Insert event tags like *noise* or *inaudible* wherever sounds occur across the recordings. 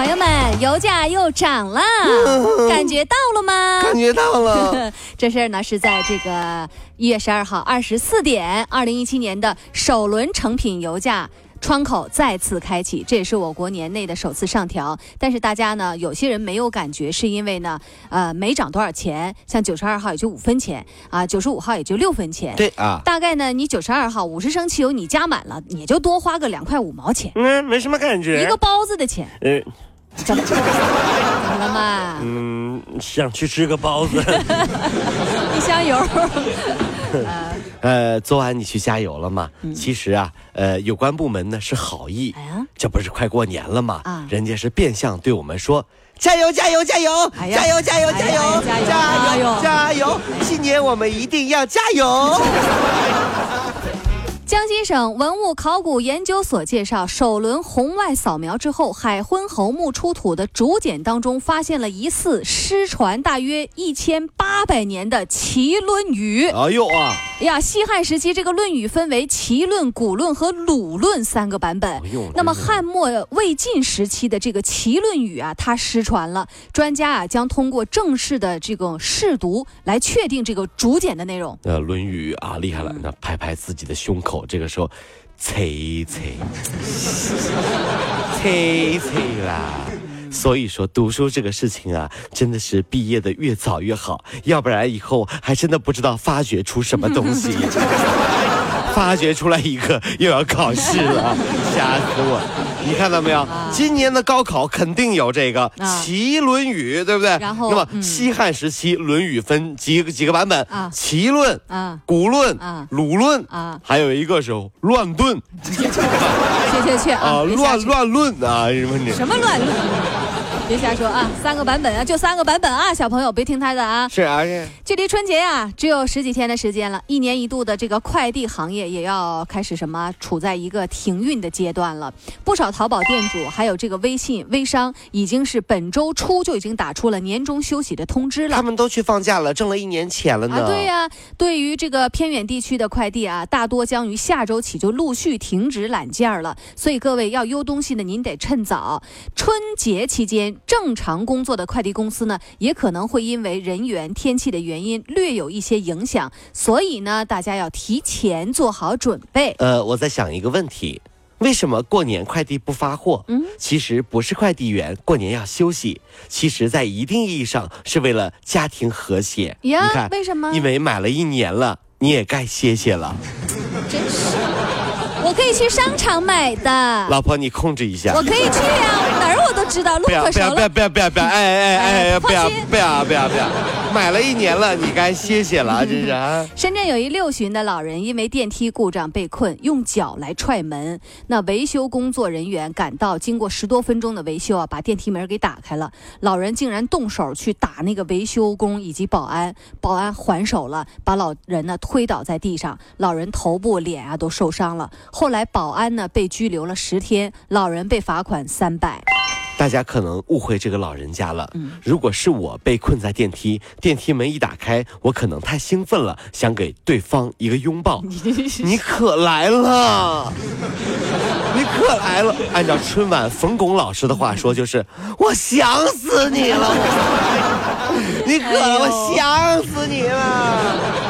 朋友们，油价又涨了，感觉到了吗？感觉到了。*laughs* 这事儿呢是在这个一月十二号二十四点，二零一七年的首轮成品油价。窗口再次开启，这也是我国年内的首次上调。但是大家呢，有些人没有感觉，是因为呢，呃，没涨多少钱。像九十二号也就五分钱啊，九十五号也就六分钱。对啊，大概呢，你九十二号五十升汽油你加满了，也就多花个两块五毛钱。嗯，没什么感觉。一个包子的钱。嗯，怎么了嘛？嗯，想去吃个包子。*laughs* 一箱油。*laughs* 呃，昨晚你去加油了吗？其实啊，呃，有关部门呢是好意，这不是快过年了吗？啊，人家是变相对我们说加油加油加油，加油加油加油加油加油，今年我们一定要加油。*laughs* 江西省文物考古研究所介绍，首轮红外扫描之后，海昏侯墓出土的竹简当中发现了疑似失传大约一千八百年的《齐论语》。哎呦啊！呀，西汉时期这个《论语》分为《齐论》《古论》和《鲁论》三个版本。那么汉末魏晋时期的这个《齐论语》啊，它失传了。专家啊，将通过正式的这个试读来确定这个竹简的内容。呃，《论语》啊，厉害了，那拍拍自己的胸口。这个时候，催催，催催啦！所以说，读书这个事情啊，真的是毕业的越早越好，要不然以后还真的不知道发掘出什么东西。发掘出来一个又要考试了，吓死我！你看到没有？今年的高考肯定有这个《齐论语》，对不对？然后，那么西汉时期《论语》分几个几个版本？啊，《齐论》啊，《古论》啊，《鲁论》啊，还有一个是《乱炖》。*laughs* 去去去啊！乱乱论啊！什么什么乱论？别瞎说啊！三个版本啊，就三个版本啊！小朋友别听他的啊！是啊是。距离春节啊，只有十几天的时间了。一年一度的这个快递行业也要开始什么，处在一个停运的阶段了。不少淘宝店主还有这个微信微商，已经是本周初就已经打出了年终休息的通知了。他们都去放假了，挣了一年钱了呢。啊，对呀。对于这个偏远地区的快递啊，大多将于下周起就陆续停止揽件了。所以各位要邮东西的，您得趁早。春节期间正常工作的快递公司呢，也可能会因为人员、天气的原因略有一些影响，所以呢，大家要提前做好准备。呃，我在想一个问题，为什么过年快递不发货？嗯，其实不是快递员过年要休息，其实在一定意义上是为了家庭和谐。呀，你看为什么？因为买了一年了，你也该歇歇了。真是，我可以去商场买的。老婆，你控制一下。我可以去呀，哪儿我都知道，路可熟了。不要不要不要不要！哎哎哎！不要不要不要不要！买了一年了，你该歇歇了，*laughs* 真是啊！深圳有一六旬的老人因为电梯故障被困，用脚来踹门。那维修工作人员赶到，经过十多分钟的维修啊，把电梯门给打开了。老人竟然动手去打那个维修工以及保安，保安还手了，把老人呢推倒在地上，老人头部、脸啊都受伤了。后来保安呢被拘留了十天，老人被罚款三百。大家可能误会这个老人家了。如果是我被困在电梯，电梯门一打开，我可能太兴奋了，想给对方一个拥抱。*laughs* 你可来了，*laughs* 你可来了。按照春晚冯巩老师的话说，就是我想死你了，*laughs* 你可我想死你了。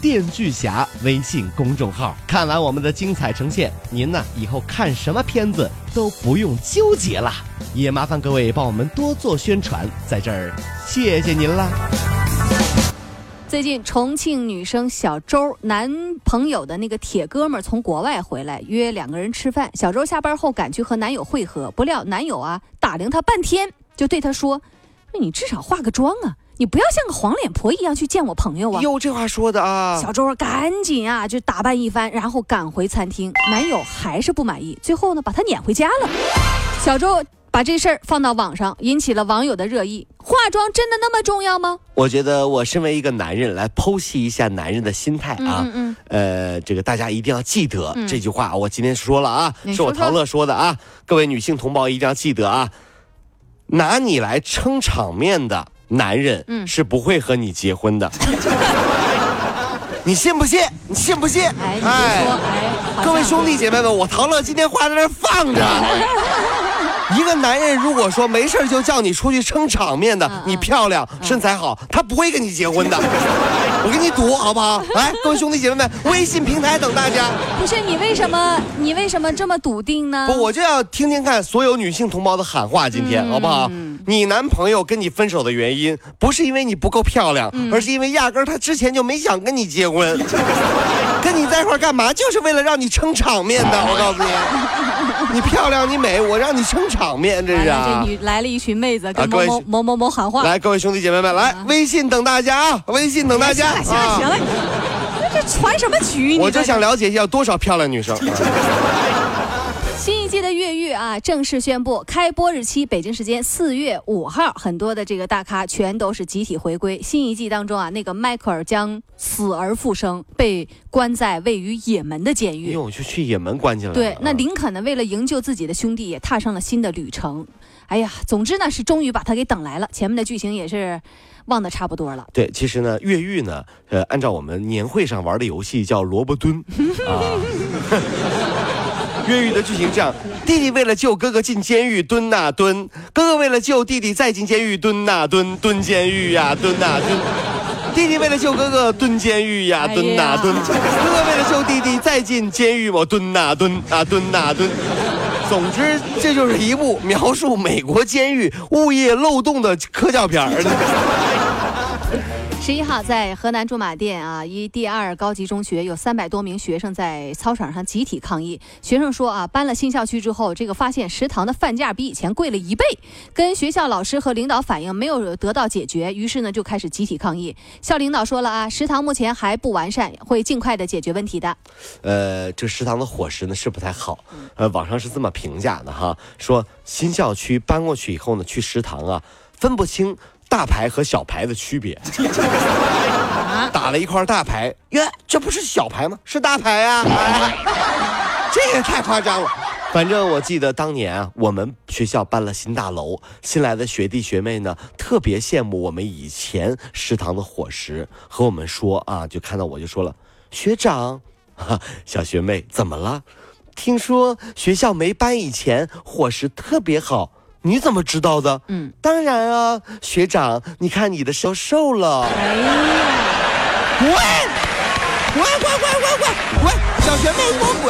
电锯侠微信公众号。看完我们的精彩呈现，您呢以后看什么片子都不用纠结了。也麻烦各位帮我们多做宣传，在这儿谢谢您啦。最近，重庆女生小周男朋友的那个铁哥们从国外回来，约两个人吃饭。小周下班后赶去和男友会合，不料男友啊打量她半天。就对他说：“说你至少化个妆啊，你不要像个黄脸婆一样去见我朋友啊。”哟，这话说的啊，小周赶紧啊，就打扮一番，然后赶回餐厅。男友还是不满意，最后呢，把她撵回家了。小周把这事儿放到网上，引起了网友的热议。化妆真的那么重要吗？我觉得我身为一个男人来剖析一下男人的心态啊，嗯嗯呃，这个大家一定要记得、这句话，我今天说了啊，说说是我陶乐说的啊，各位女性同胞一定要记得啊，拿你来撑场面的男人，嗯是不会和你结婚的。你信不信？你信不信？哎，你说，哎，各位兄弟姐妹们，我陶乐今天话在那放着。*laughs* 一个男人如果说没事就叫你出去撑场面的，你漂亮、身材好，他不会跟你结婚的。我跟你赌好不好？来，*laughs* 各位兄弟姐妹们，微信平台等大家。不是你为什么你为什么这么笃定呢？不，我就要听听看所有女性同胞的喊话，今天、嗯好不好？你男朋友跟你分手的原因，不是因为你不够漂亮，嗯而是因为压根儿他之前就没想跟你结婚，*laughs* 跟你在一块儿干嘛？就是为了让你撑场面的。我告诉你，*laughs* 你漂亮，你美，我让你撑场面，这是这。女来了一群妹子跟某某某某某喊话。来，各位兄弟姐妹们，来，微信等大家啊！微信等大家 *laughs* 行了行了行啊！了，这传什么局？我就想了解一下有多少漂亮女生。狱啊，正式宣布开播日期，北京时间四月五号。很多的这个大咖全都是集体回归。新一季当中啊，那个迈克尔将死而复生，被关在位于也门的监狱。哟，就去也门关起来了。对，那啊林肯呢，为了营救自己的兄弟，也踏上了新的旅程。哎呀，总之呢，是终于把他给等来了。前面的剧情也是忘得差不多了。对，其实呢，越狱呢，呃，按照我们年会上玩的游戏叫萝卜蹲啊。*laughs* 越狱的剧情这样：弟弟为了救哥哥进监狱蹲呐、蹲，哥哥为了救弟弟再进监狱蹲呐、蹲，蹲监狱呀、蹲呐、蹲。弟弟为了救哥哥蹲监狱呀、蹲呐、蹲。哥哥为了救弟弟再进监狱我蹲呐、蹲啊蹲呐、蹲。总之，这就是一部描述美国监狱物业漏洞的科教片儿。十一号，在河南驻马店啊，一第二高级中学有三百多名学生在操场上集体抗议。学生说啊，搬了新校区之后，这个发现食堂的饭价比以前贵了一倍，跟学校老师和领导反映没有得到解决，于是呢就开始集体抗议。校领导说了啊，食堂目前还不完善，会尽快的解决问题的。呃，这食堂的伙食呢是不太好，呃，网上是这么评价的哈，说新校区搬过去以后呢，去食堂啊，分不清大牌和小牌的区别。打了一块大牌，耶，这不是小牌吗？是大牌啊！哎这也太夸张了。反正我记得当年啊，我们学校搬了新大楼，新来的学弟学妹呢，特别羡慕我们以前食堂的伙食，和我们说啊，就看到我就说了，学长，哈，*laughs* 小学妹怎么了？听说学校没搬以前伙食特别好，你怎么知道的？嗯，当然啊，学长，你看你的手瘦了。哎呀，滚！滚滚滚滚滚滚！小学妹给我滚！